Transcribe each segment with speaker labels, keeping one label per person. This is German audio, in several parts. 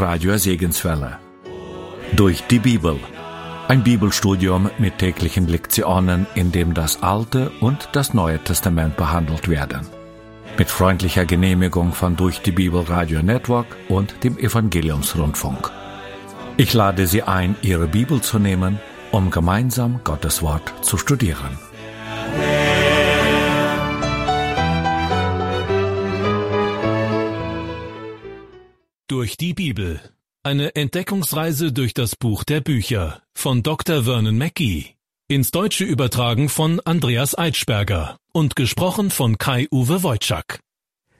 Speaker 1: Radio Segenswelle. Durch die Bibel. Ein Bibelstudium mit täglichen Lektionen, in dem das Alte und das Neue Testament behandelt werden. Mit freundlicher Genehmigung von Durch die Bibel Radio Network und dem Evangeliumsrundfunk. Ich lade Sie ein, Ihre Bibel zu nehmen, um gemeinsam Gottes Wort zu studieren.
Speaker 2: Durch die Bibel. Eine Entdeckungsreise durch das Buch der Bücher von Dr. Vernon Mackey. Ins Deutsche übertragen von Andreas Eitschberger und gesprochen von Kai-Uwe Wojczak.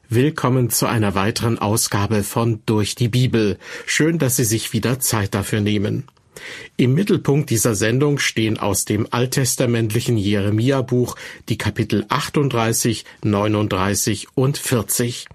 Speaker 3: Willkommen zu einer weiteren Ausgabe von Durch die Bibel. Schön, dass Sie sich wieder Zeit dafür nehmen. Im Mittelpunkt dieser Sendung stehen aus dem alttestamentlichen Jeremia-Buch die Kapitel 38, 39 und 40.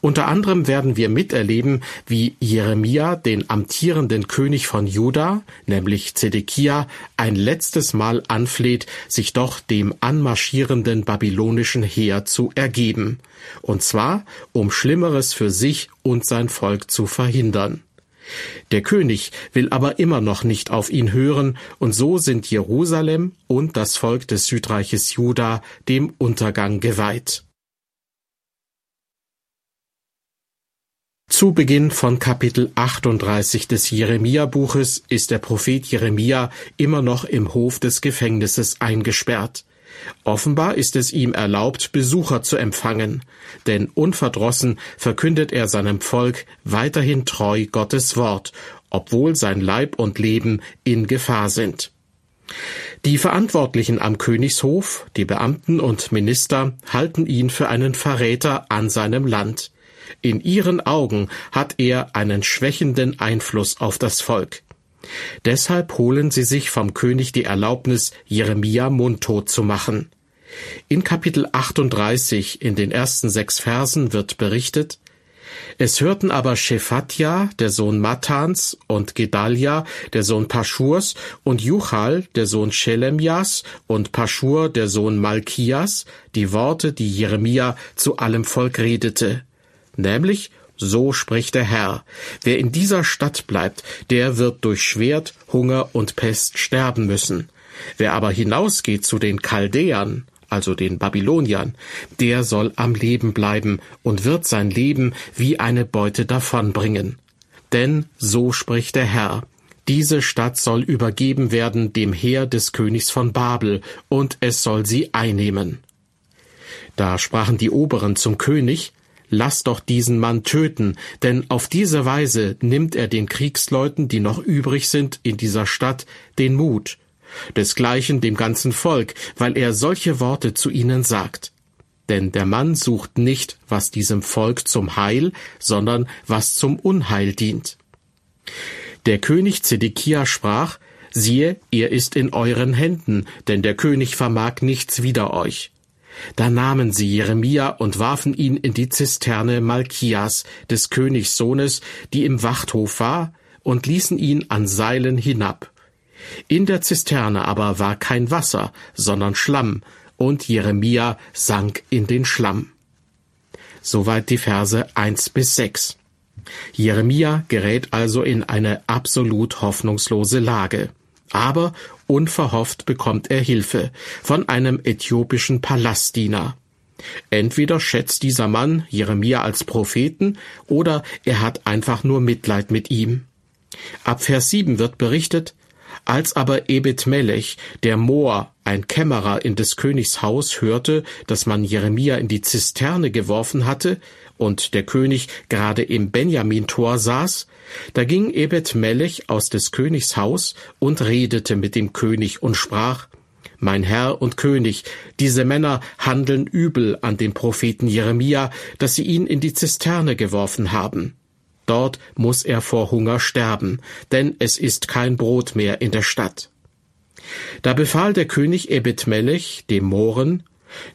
Speaker 3: Unter anderem werden wir miterleben, wie Jeremia den amtierenden König von Juda, nämlich Zedekia, ein letztes Mal anfleht, sich doch dem anmarschierenden babylonischen Heer zu ergeben, und zwar um Schlimmeres für sich und sein Volk zu verhindern. Der König will aber immer noch nicht auf ihn hören, und so sind Jerusalem und das Volk des Südreiches Juda dem Untergang geweiht. Zu Beginn von Kapitel 38 des Jeremia-Buches ist der Prophet Jeremia immer noch im Hof des Gefängnisses eingesperrt. Offenbar ist es ihm erlaubt, Besucher zu empfangen, denn unverdrossen verkündet er seinem Volk weiterhin treu Gottes Wort, obwohl sein Leib und Leben in Gefahr sind. Die Verantwortlichen am Königshof, die Beamten und Minister, halten ihn für einen Verräter an seinem Land. In ihren Augen hat er einen schwächenden Einfluss auf das Volk. Deshalb holen sie sich vom König die Erlaubnis, Jeremia mundtot zu machen. In Kapitel 38 in den ersten sechs Versen wird berichtet, es hörten aber Shephatja, der Sohn Matans, und Gedalia, der Sohn Paschurs, und Juchal, der Sohn Shelemjas, und Paschur, der Sohn Malkias, die Worte, die Jeremia zu allem Volk redete nämlich so spricht der Herr, wer in dieser Stadt bleibt, der wird durch Schwert, Hunger und Pest sterben müssen. Wer aber hinausgeht zu den Chaldäern, also den Babyloniern, der soll am Leben bleiben und wird sein Leben wie eine Beute davonbringen. Denn so spricht der Herr, diese Stadt soll übergeben werden dem Heer des Königs von Babel, und es soll sie einnehmen. Da sprachen die Oberen zum König, Lass doch diesen Mann töten, denn auf diese Weise nimmt er den Kriegsleuten, die noch übrig sind in dieser Stadt, den Mut, desgleichen dem ganzen Volk, weil er solche Worte zu ihnen sagt. Denn der Mann sucht nicht, was diesem Volk zum Heil, sondern was zum Unheil dient. Der König Zedekia sprach, siehe, er ist in euren Händen, denn der König vermag nichts wider euch. Da nahmen sie Jeremia und warfen ihn in die Zisterne Malkias, des Königs Sohnes, die im Wachthof war, und ließen ihn an Seilen hinab. In der Zisterne aber war kein Wasser, sondern Schlamm, und Jeremia sank in den Schlamm. Soweit die Verse eins bis sechs. Jeremia gerät also in eine absolut hoffnungslose Lage. Aber unverhofft bekommt er Hilfe von einem äthiopischen Palastdiener. Entweder schätzt dieser Mann Jeremia als Propheten oder er hat einfach nur Mitleid mit ihm. Ab Vers 7 wird berichtet, als aber Ebed Melech, der Moor, ein Kämmerer in des Königs Haus, hörte, dass man Jeremia in die Zisterne geworfen hatte und der König gerade im Benjamin-Tor saß, da ging Ebed Melech aus des Königs Haus und redete mit dem König und sprach, mein Herr und König, diese Männer handeln übel an dem Propheten Jeremia, dass sie ihn in die Zisterne geworfen haben. Dort muss er vor Hunger sterben, denn es ist kein Brot mehr in der Stadt. Da befahl der König Ebed Melech dem Mohren,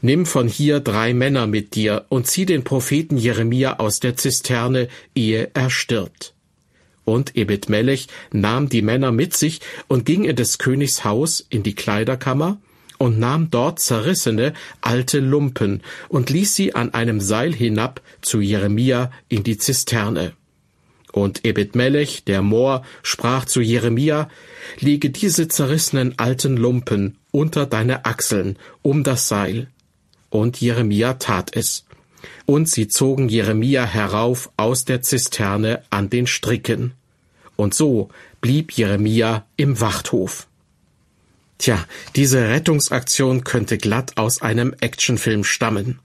Speaker 3: Nimm von hier drei Männer mit dir und zieh den Propheten Jeremia aus der Zisterne, ehe er stirbt. Und Ebed Melech nahm die Männer mit sich und ging in des Königs Haus in die Kleiderkammer und nahm dort zerrissene alte Lumpen und ließ sie an einem Seil hinab zu Jeremia in die Zisterne. Und Ebed-Melech, der Moor, sprach zu Jeremia, lege diese zerrissenen alten Lumpen unter deine Achseln um das Seil. Und Jeremia tat es. Und sie zogen Jeremia herauf aus der Zisterne an den Stricken. Und so blieb Jeremia im Wachthof. Tja, diese Rettungsaktion könnte glatt aus einem Actionfilm stammen.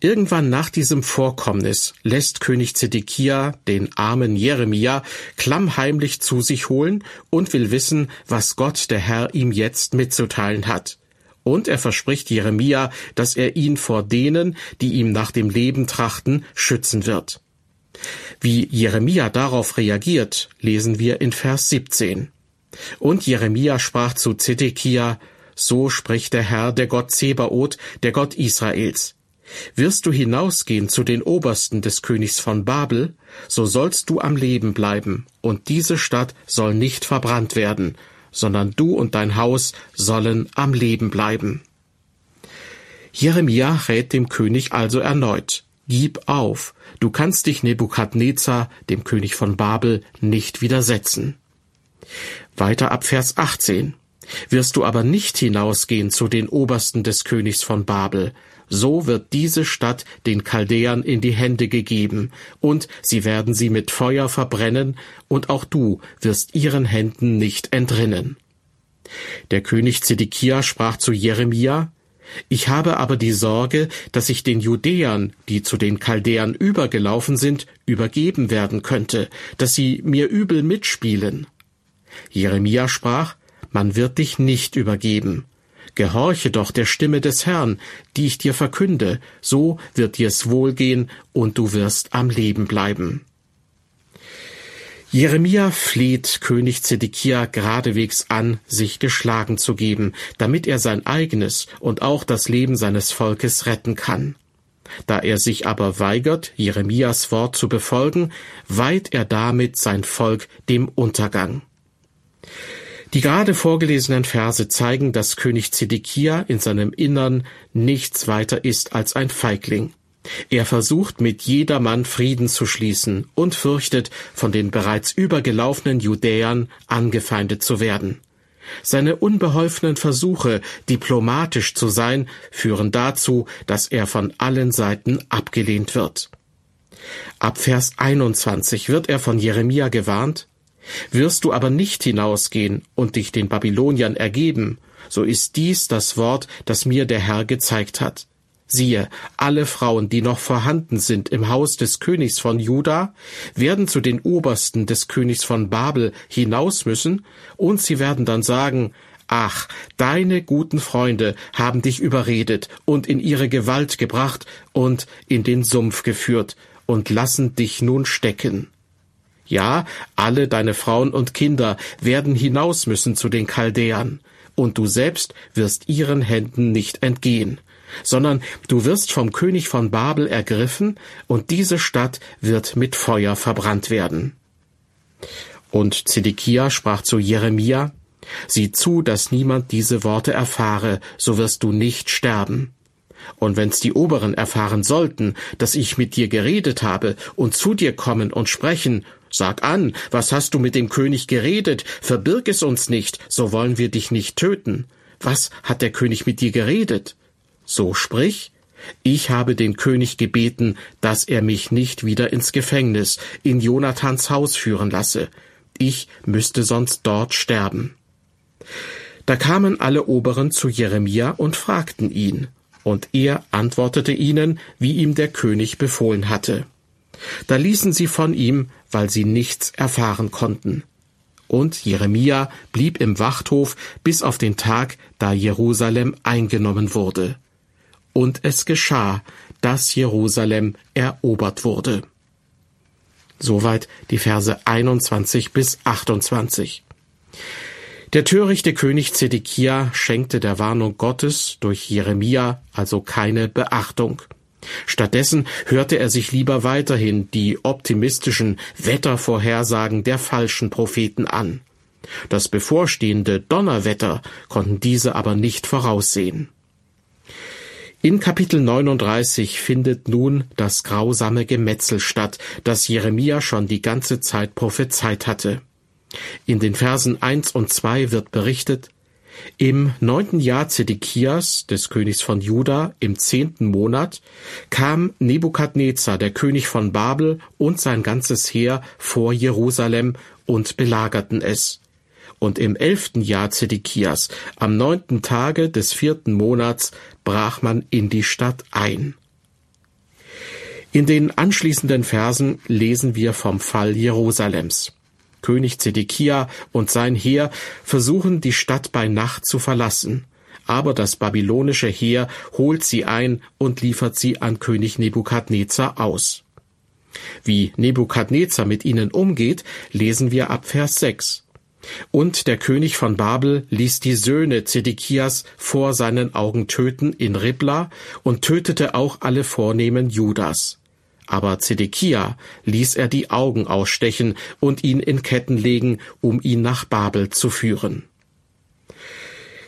Speaker 3: Irgendwann nach diesem Vorkommnis lässt König Zedekia den armen Jeremia klammheimlich zu sich holen und will wissen, was Gott der Herr ihm jetzt mitzuteilen hat. Und er verspricht Jeremia, dass er ihn vor denen, die ihm nach dem Leben trachten, schützen wird. Wie Jeremia darauf reagiert, lesen wir in Vers 17. Und Jeremia sprach zu Zedekia, so spricht der Herr, der Gott Zebaoth, der Gott Israels. Wirst du hinausgehen zu den Obersten des Königs von Babel, so sollst du am Leben bleiben, und diese Stadt soll nicht verbrannt werden, sondern du und dein Haus sollen am Leben bleiben. Jeremia rät dem König also erneut, Gib auf, du kannst dich Nebukadnezar, dem König von Babel, nicht widersetzen. Weiter ab Vers 18. Wirst du aber nicht hinausgehen zu den Obersten des Königs von Babel, so wird diese Stadt den Chaldäern in die Hände gegeben, und sie werden sie mit Feuer verbrennen, und auch du wirst ihren Händen nicht entrinnen. Der König Zedekia sprach zu Jeremia, ich habe aber die Sorge, dass ich den Judäern, die zu den Chaldäern übergelaufen sind, übergeben werden könnte, dass sie mir übel mitspielen. Jeremia sprach, man wird dich nicht übergeben, Gehorche doch der Stimme des Herrn, die ich dir verkünde, so wird dir's wohlgehen und du wirst am Leben bleiben. Jeremia fleht König Zedekia geradewegs an, sich geschlagen zu geben, damit er sein eigenes und auch das Leben seines Volkes retten kann. Da er sich aber weigert, Jeremias Wort zu befolgen, weiht er damit sein Volk dem Untergang. Die gerade vorgelesenen Verse zeigen, dass König Zedekia in seinem Innern nichts weiter ist als ein Feigling. Er versucht mit jedermann Frieden zu schließen und fürchtet, von den bereits übergelaufenen Judäern angefeindet zu werden. Seine unbeholfenen Versuche, diplomatisch zu sein, führen dazu, dass er von allen Seiten abgelehnt wird. Ab Vers 21 wird er von Jeremia gewarnt, wirst du aber nicht hinausgehen und dich den Babyloniern ergeben, so ist dies das Wort, das mir der Herr gezeigt hat. Siehe, alle Frauen, die noch vorhanden sind im Haus des Königs von Juda, werden zu den Obersten des Königs von Babel hinaus müssen, und sie werden dann sagen, Ach, deine guten Freunde haben dich überredet und in ihre Gewalt gebracht und in den Sumpf geführt und lassen dich nun stecken. Ja, alle deine Frauen und Kinder werden hinaus müssen zu den Chaldäern, und du selbst wirst ihren Händen nicht entgehen, sondern du wirst vom König von Babel ergriffen, und diese Stadt wird mit Feuer verbrannt werden. Und Zedekia sprach zu Jeremia, Sieh zu, dass niemand diese Worte erfahre, so wirst du nicht sterben. Und wenn's die Oberen erfahren sollten, dass ich mit dir geredet habe und zu dir kommen und sprechen, Sag an, was hast du mit dem König geredet? Verbirg es uns nicht, so wollen wir dich nicht töten. Was hat der König mit dir geredet? So sprich, ich habe den König gebeten, dass er mich nicht wieder ins Gefängnis, in Jonathans Haus führen lasse. Ich müsste sonst dort sterben. Da kamen alle Oberen zu Jeremia und fragten ihn, und er antwortete ihnen, wie ihm der König befohlen hatte. Da ließen sie von ihm, weil sie nichts erfahren konnten. Und Jeremia blieb im Wachthof bis auf den Tag, da Jerusalem eingenommen wurde. Und es geschah, dass Jerusalem erobert wurde. Soweit die Verse 21 bis 28. Der törichte König Zedekia schenkte der Warnung Gottes durch Jeremia also keine Beachtung. Stattdessen hörte er sich lieber weiterhin die optimistischen Wettervorhersagen der falschen Propheten an. Das bevorstehende Donnerwetter konnten diese aber nicht voraussehen. In Kapitel 39 findet nun das grausame Gemetzel statt, das Jeremia schon die ganze Zeit prophezeit hatte. In den Versen 1 und 2 wird berichtet, im neunten Jahr Zedekias, des Königs von Juda, im zehnten Monat, kam Nebukadnezar, der König von Babel, und sein ganzes Heer vor Jerusalem und belagerten es. Und im elften Jahr Zedekias, am neunten Tage des vierten Monats, brach man in die Stadt ein. In den anschließenden Versen lesen wir vom Fall Jerusalems. König Zedekia und sein Heer versuchen die Stadt bei Nacht zu verlassen, aber das babylonische Heer holt sie ein und liefert sie an König Nebukadnezar aus. Wie Nebukadnezar mit ihnen umgeht, lesen wir ab Vers 6. Und der König von Babel ließ die Söhne Zedekias vor seinen Augen töten in Ribla und tötete auch alle Vornehmen Judas. Aber Zedekia ließ er die Augen ausstechen und ihn in Ketten legen, um ihn nach Babel zu führen.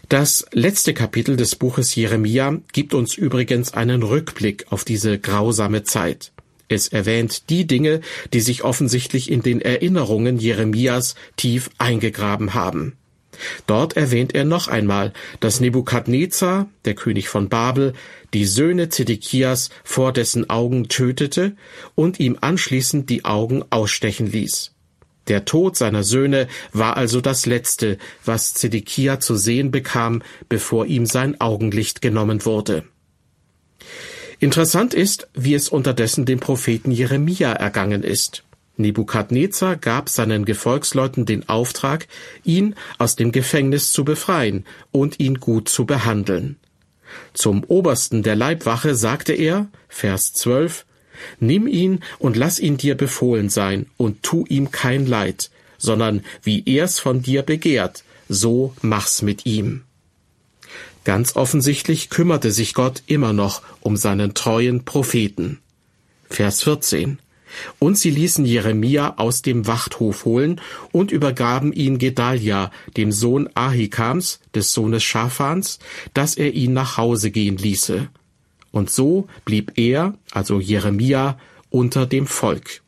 Speaker 3: Das letzte Kapitel des Buches Jeremia gibt uns übrigens einen Rückblick auf diese grausame Zeit. Es erwähnt die Dinge, die sich offensichtlich in den Erinnerungen Jeremias tief eingegraben haben. Dort erwähnt er noch einmal, dass Nebukadnezar, der König von Babel, die Söhne Zedekias vor dessen Augen tötete und ihm anschließend die Augen ausstechen ließ. Der Tod seiner Söhne war also das Letzte, was Zedekia zu sehen bekam, bevor ihm sein Augenlicht genommen wurde. Interessant ist, wie es unterdessen dem Propheten Jeremia ergangen ist. Nebukadnezar gab seinen Gefolgsleuten den Auftrag, ihn aus dem Gefängnis zu befreien und ihn gut zu behandeln. Zum Obersten der Leibwache sagte er, Vers 12, Nimm ihn und lass ihn dir befohlen sein und tu ihm kein Leid, sondern wie er's von dir begehrt, so mach's mit ihm. Ganz offensichtlich kümmerte sich Gott immer noch um seinen treuen Propheten. Vers 14. Und sie ließen Jeremia aus dem Wachthof holen und übergaben ihn Gedalia, dem Sohn Ahikams, des Sohnes Schafans, dass er ihn nach Hause gehen ließe. Und so blieb er, also Jeremia, unter dem Volk.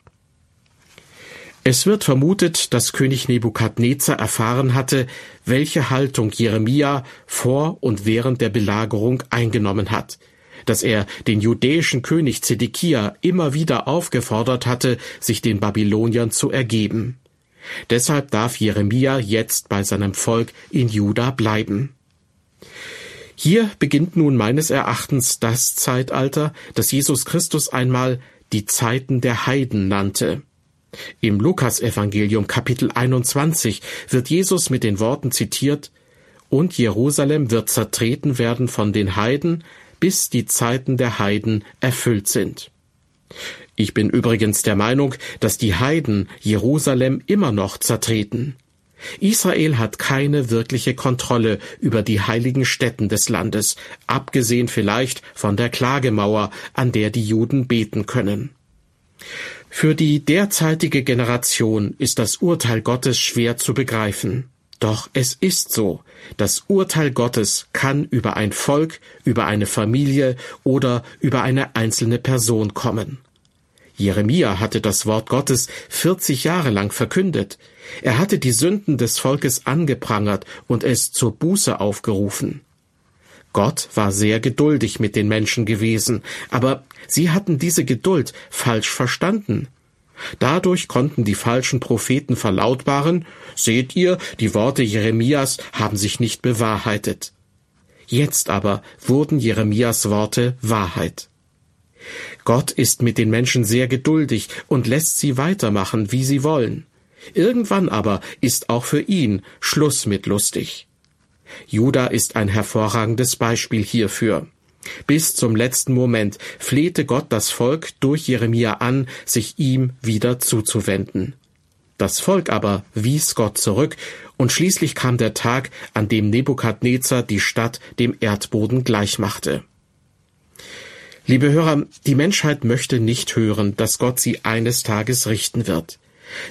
Speaker 3: Es wird vermutet, dass König Nebukadnezar erfahren hatte, welche Haltung Jeremia vor und während der Belagerung eingenommen hat, dass er den judäischen König Zedekia immer wieder aufgefordert hatte, sich den Babyloniern zu ergeben. Deshalb darf Jeremia jetzt bei seinem Volk in Juda bleiben. Hier beginnt nun meines Erachtens das Zeitalter, das Jesus Christus einmal die Zeiten der Heiden nannte. Im Lukasevangelium Kapitel 21 wird Jesus mit den Worten zitiert, und Jerusalem wird zertreten werden von den Heiden, bis die Zeiten der Heiden erfüllt sind. Ich bin übrigens der Meinung, dass die Heiden Jerusalem immer noch zertreten. Israel hat keine wirkliche Kontrolle über die heiligen Stätten des Landes, abgesehen vielleicht von der Klagemauer, an der die Juden beten können. Für die derzeitige Generation ist das Urteil Gottes schwer zu begreifen. Doch es ist so, das Urteil Gottes kann über ein Volk, über eine Familie oder über eine einzelne Person kommen. Jeremia hatte das Wort Gottes 40 Jahre lang verkündet. Er hatte die Sünden des Volkes angeprangert und es zur Buße aufgerufen. Gott war sehr geduldig mit den Menschen gewesen, aber sie hatten diese Geduld falsch verstanden. Dadurch konnten die falschen Propheten verlautbaren, seht ihr, die Worte Jeremias haben sich nicht bewahrheitet. Jetzt aber wurden Jeremias Worte Wahrheit. Gott ist mit den Menschen sehr geduldig und lässt sie weitermachen, wie sie wollen. Irgendwann aber ist auch für ihn Schluss mit lustig. Juda ist ein hervorragendes Beispiel hierfür. Bis zum letzten Moment flehte Gott das Volk durch Jeremia an, sich ihm wieder zuzuwenden. Das Volk aber wies Gott zurück, und schließlich kam der Tag, an dem Nebukadnezar die Stadt dem Erdboden gleichmachte. Liebe Hörer, die Menschheit möchte nicht hören, dass Gott sie eines Tages richten wird.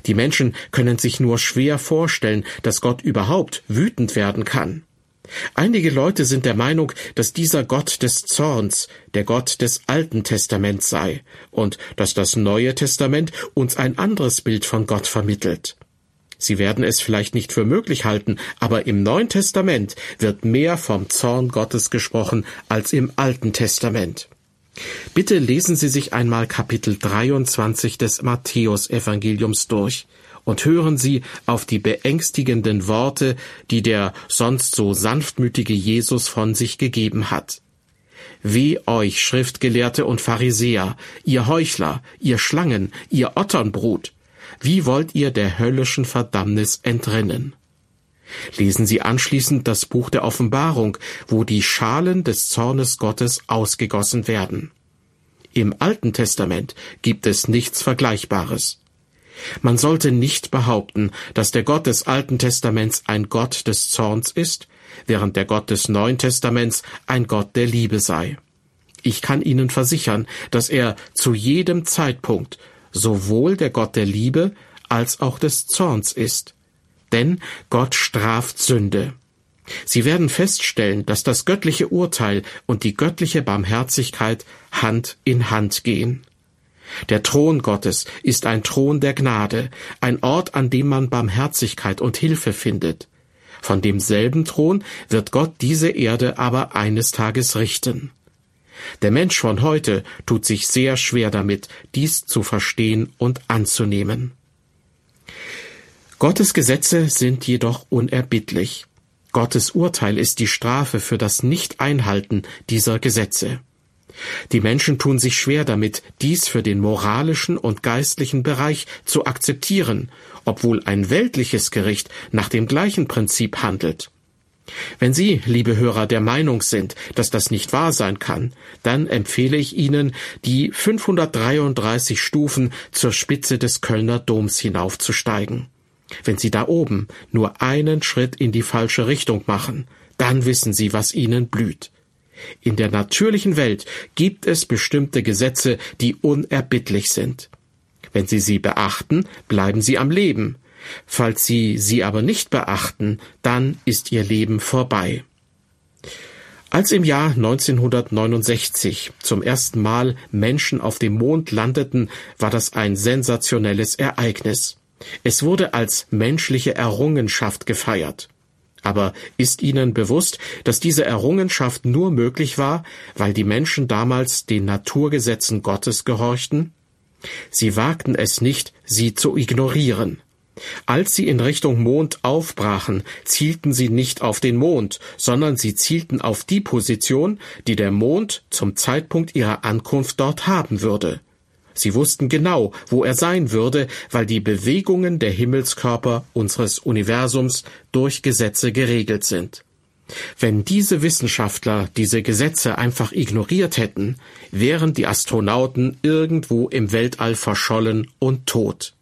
Speaker 3: Die Menschen können sich nur schwer vorstellen, dass Gott überhaupt wütend werden kann. Einige Leute sind der Meinung, dass dieser Gott des Zorns der Gott des Alten Testaments sei und dass das Neue Testament uns ein anderes Bild von Gott vermittelt. Sie werden es vielleicht nicht für möglich halten, aber im Neuen Testament wird mehr vom Zorn Gottes gesprochen als im Alten Testament. Bitte lesen Sie sich einmal Kapitel 23 des Matthäusevangeliums durch und hören Sie auf die beängstigenden Worte, die der sonst so sanftmütige Jesus von sich gegeben hat. Weh euch, Schriftgelehrte und Pharisäer, ihr Heuchler, ihr Schlangen, ihr Otternbrut, wie wollt ihr der höllischen Verdammnis entrinnen? Lesen Sie anschließend das Buch der Offenbarung, wo die Schalen des Zornes Gottes ausgegossen werden. Im Alten Testament gibt es nichts Vergleichbares. Man sollte nicht behaupten, dass der Gott des Alten Testaments ein Gott des Zorns ist, während der Gott des Neuen Testaments ein Gott der Liebe sei. Ich kann Ihnen versichern, dass er zu jedem Zeitpunkt sowohl der Gott der Liebe als auch des Zorns ist. Denn Gott straft Sünde. Sie werden feststellen, dass das göttliche Urteil und die göttliche Barmherzigkeit Hand in Hand gehen. Der Thron Gottes ist ein Thron der Gnade, ein Ort, an dem man Barmherzigkeit und Hilfe findet. Von demselben Thron wird Gott diese Erde aber eines Tages richten. Der Mensch von heute tut sich sehr schwer damit, dies zu verstehen und anzunehmen. Gottes Gesetze sind jedoch unerbittlich. Gottes Urteil ist die Strafe für das Nicht-Einhalten dieser Gesetze. Die Menschen tun sich schwer damit, dies für den moralischen und geistlichen Bereich zu akzeptieren, obwohl ein weltliches Gericht nach dem gleichen Prinzip handelt. Wenn Sie, liebe Hörer, der Meinung sind, dass das nicht wahr sein kann, dann empfehle ich Ihnen, die 533 Stufen zur Spitze des Kölner Doms hinaufzusteigen. Wenn Sie da oben nur einen Schritt in die falsche Richtung machen, dann wissen Sie, was Ihnen blüht. In der natürlichen Welt gibt es bestimmte Gesetze, die unerbittlich sind. Wenn Sie sie beachten, bleiben Sie am Leben. Falls Sie sie aber nicht beachten, dann ist Ihr Leben vorbei. Als im Jahr 1969 zum ersten Mal Menschen auf dem Mond landeten, war das ein sensationelles Ereignis. Es wurde als menschliche Errungenschaft gefeiert. Aber ist Ihnen bewusst, dass diese Errungenschaft nur möglich war, weil die Menschen damals den Naturgesetzen Gottes gehorchten? Sie wagten es nicht, sie zu ignorieren. Als sie in Richtung Mond aufbrachen, zielten sie nicht auf den Mond, sondern sie zielten auf die Position, die der Mond zum Zeitpunkt ihrer Ankunft dort haben würde. Sie wussten genau, wo er sein würde, weil die Bewegungen der Himmelskörper unseres Universums durch Gesetze geregelt sind. Wenn diese Wissenschaftler diese Gesetze einfach ignoriert hätten, wären die Astronauten irgendwo im Weltall verschollen und tot.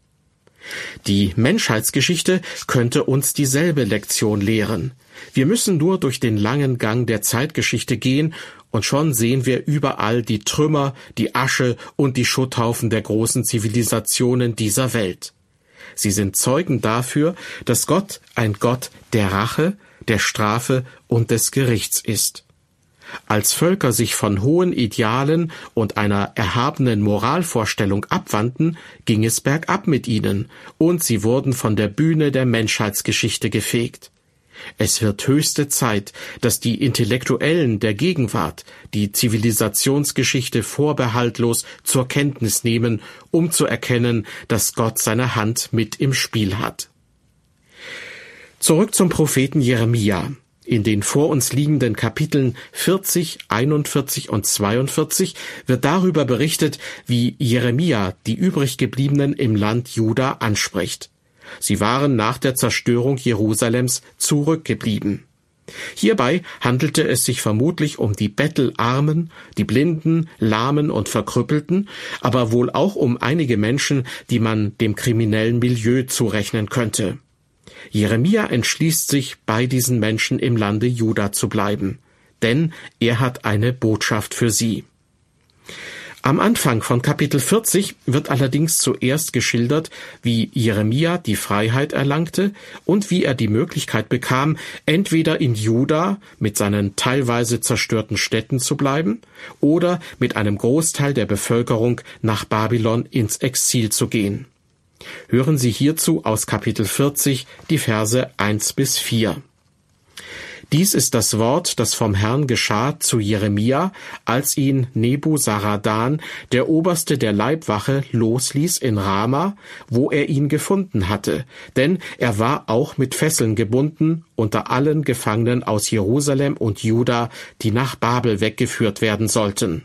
Speaker 3: Die Menschheitsgeschichte könnte uns dieselbe Lektion lehren. Wir müssen nur durch den langen Gang der Zeitgeschichte gehen, und schon sehen wir überall die Trümmer, die Asche und die Schutthaufen der großen Zivilisationen dieser Welt. Sie sind Zeugen dafür, dass Gott ein Gott der Rache, der Strafe und des Gerichts ist. Als Völker sich von hohen Idealen und einer erhabenen Moralvorstellung abwandten, ging es bergab mit ihnen, und sie wurden von der Bühne der Menschheitsgeschichte gefegt. Es wird höchste Zeit, dass die Intellektuellen der Gegenwart die Zivilisationsgeschichte vorbehaltlos zur Kenntnis nehmen, um zu erkennen, dass Gott seine Hand mit im Spiel hat. Zurück zum Propheten Jeremia. In den vor uns liegenden Kapiteln 40, 41 und 42 wird darüber berichtet, wie Jeremia die übrig gebliebenen im Land Juda anspricht. Sie waren nach der Zerstörung Jerusalems zurückgeblieben. Hierbei handelte es sich vermutlich um die Bettelarmen, die Blinden, Lahmen und Verkrüppelten, aber wohl auch um einige Menschen, die man dem kriminellen Milieu zurechnen könnte. Jeremia entschließt sich, bei diesen Menschen im Lande Juda zu bleiben, denn er hat eine Botschaft für sie. Am Anfang von Kapitel 40 wird allerdings zuerst geschildert, wie Jeremia die Freiheit erlangte und wie er die Möglichkeit bekam, entweder in Juda mit seinen teilweise zerstörten Städten zu bleiben oder mit einem Großteil der Bevölkerung nach Babylon ins Exil zu gehen. Hören Sie hierzu aus Kapitel 40 die Verse 1 bis 4. Dies ist das Wort, das vom Herrn geschah zu Jeremia, als ihn Nebuzaradan, der Oberste der Leibwache, losließ in Rama, wo er ihn gefunden hatte, denn er war auch mit Fesseln gebunden unter allen Gefangenen aus Jerusalem und Juda, die nach Babel weggeführt werden sollten.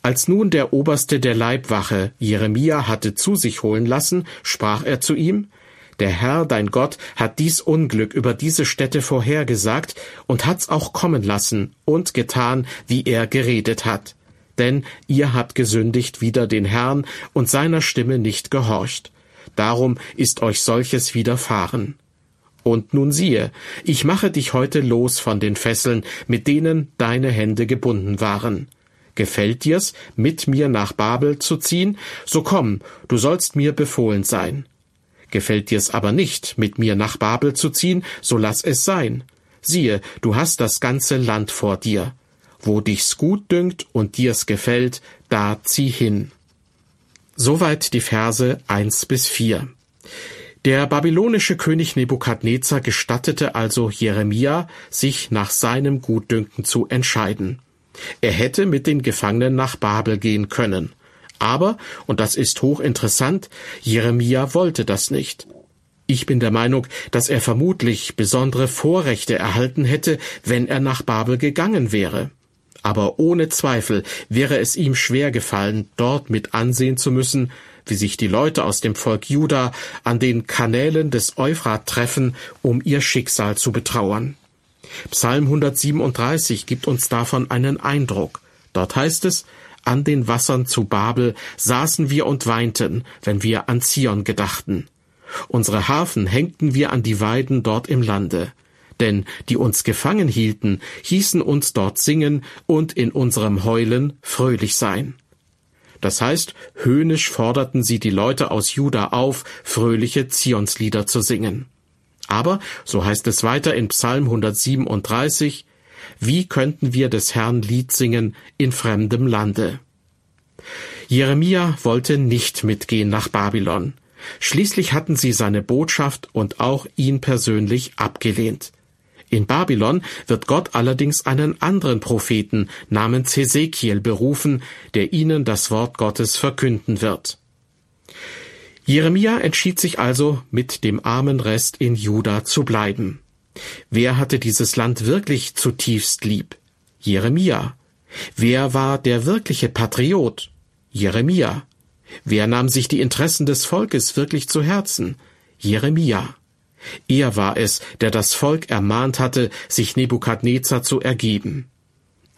Speaker 3: Als nun der Oberste der Leibwache Jeremia hatte zu sich holen lassen, sprach er zu ihm, der Herr, dein Gott, hat dies Unglück über diese Städte vorhergesagt und hat's auch kommen lassen und getan, wie er geredet hat. Denn ihr habt gesündigt wider den Herrn und seiner Stimme nicht gehorcht. Darum ist euch solches widerfahren. Und nun siehe, ich mache dich heute los von den Fesseln, mit denen deine Hände gebunden waren. Gefällt dir's, mit mir nach Babel zu ziehen? So komm, du sollst mir befohlen sein. Gefällt dir's aber nicht, mit mir nach Babel zu ziehen, so lass es sein. Siehe, du hast das ganze Land vor dir. Wo dich's gut dünkt und dir's gefällt, da zieh hin. Soweit die Verse eins bis vier. Der babylonische König Nebukadnezar gestattete also Jeremia, sich nach seinem Gutdünken zu entscheiden. Er hätte mit den Gefangenen nach Babel gehen können. Aber, und das ist hochinteressant, Jeremia wollte das nicht. Ich bin der Meinung, dass er vermutlich besondere Vorrechte erhalten hätte, wenn er nach Babel gegangen wäre. Aber ohne Zweifel wäre es ihm schwer gefallen, dort mit ansehen zu müssen, wie sich die Leute aus dem Volk Juda an den Kanälen des Euphrat treffen, um ihr Schicksal zu betrauern. Psalm 137 gibt uns davon einen Eindruck. Dort heißt es, an den Wassern zu Babel saßen wir und weinten, wenn wir an Zion gedachten. Unsere Hafen hängten wir an die Weiden dort im Lande. Denn die uns gefangen hielten, hießen uns dort singen und in unserem Heulen fröhlich sein. Das heißt, höhnisch forderten sie die Leute aus Juda auf, fröhliche Zionslieder zu singen. Aber, so heißt es weiter in Psalm 137, wie könnten wir des Herrn Lied singen in fremdem Lande? Jeremia wollte nicht mitgehen nach Babylon. Schließlich hatten sie seine Botschaft und auch ihn persönlich abgelehnt. In Babylon wird Gott allerdings einen anderen Propheten namens Hesekiel berufen, der ihnen das Wort Gottes verkünden wird. Jeremia entschied sich also, mit dem armen Rest in Juda zu bleiben. Wer hatte dieses Land wirklich zutiefst lieb? Jeremia. Wer war der wirkliche Patriot? Jeremia. Wer nahm sich die Interessen des Volkes wirklich zu Herzen? Jeremia. Er war es, der das Volk ermahnt hatte, sich Nebukadnezar zu ergeben.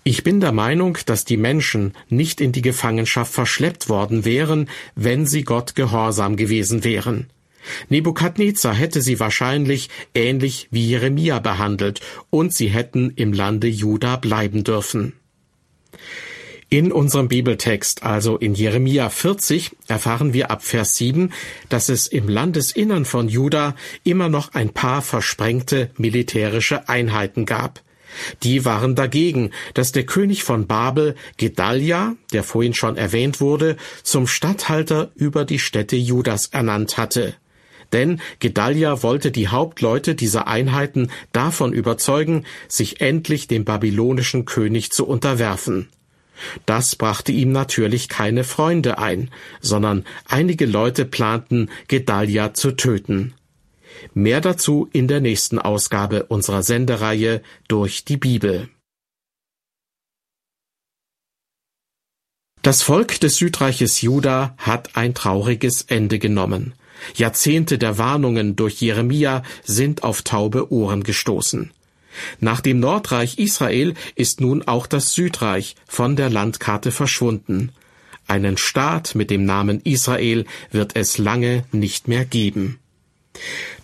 Speaker 3: Ich bin der Meinung, dass die Menschen nicht in die Gefangenschaft verschleppt worden wären, wenn sie Gott gehorsam gewesen wären. Nebukadnezar hätte sie wahrscheinlich ähnlich wie Jeremia behandelt, und sie hätten im Lande Juda bleiben dürfen. In unserem Bibeltext, also in Jeremia 40, erfahren wir ab Vers 7, dass es im Landesinnern von Juda immer noch ein paar versprengte militärische Einheiten gab. Die waren dagegen, dass der König von Babel, Gedalia, der vorhin schon erwähnt wurde, zum Statthalter über die Städte Judas ernannt hatte. Denn Gedalia wollte die Hauptleute dieser Einheiten davon überzeugen, sich endlich dem babylonischen König zu unterwerfen. Das brachte ihm natürlich keine Freunde ein, sondern einige Leute planten, Gedalia zu töten. Mehr dazu in der nächsten Ausgabe unserer Sendereihe durch die Bibel. Das Volk des Südreiches Juda hat ein trauriges Ende genommen. Jahrzehnte der Warnungen durch Jeremia sind auf taube Ohren gestoßen. Nach dem Nordreich Israel ist nun auch das Südreich von der Landkarte verschwunden. Einen Staat mit dem Namen Israel wird es lange nicht mehr geben.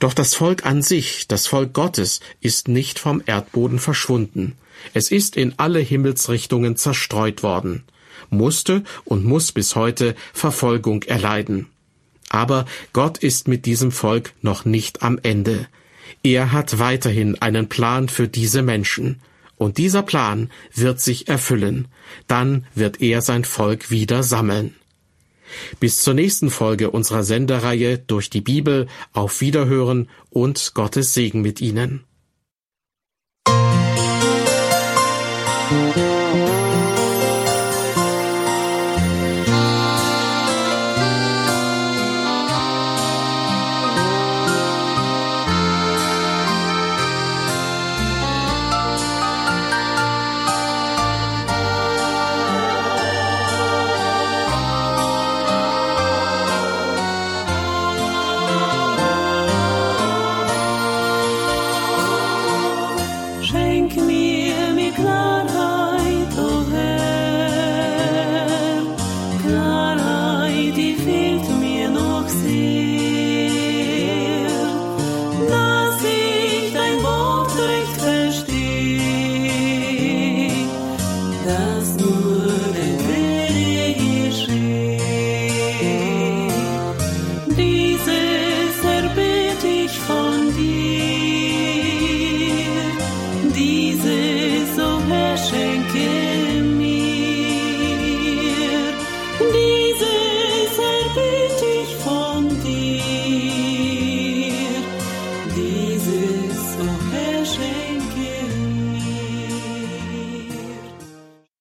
Speaker 3: Doch das Volk an sich, das Volk Gottes, ist nicht vom Erdboden verschwunden. Es ist in alle Himmelsrichtungen zerstreut worden.
Speaker 4: musste und muss bis heute Verfolgung erleiden. Aber Gott ist mit diesem Volk noch nicht am Ende. Er hat weiterhin einen Plan für diese Menschen. Und dieser Plan wird sich erfüllen. Dann wird er sein Volk wieder sammeln. Bis zur nächsten Folge unserer Sendereihe durch die Bibel auf Wiederhören und Gottes Segen mit Ihnen.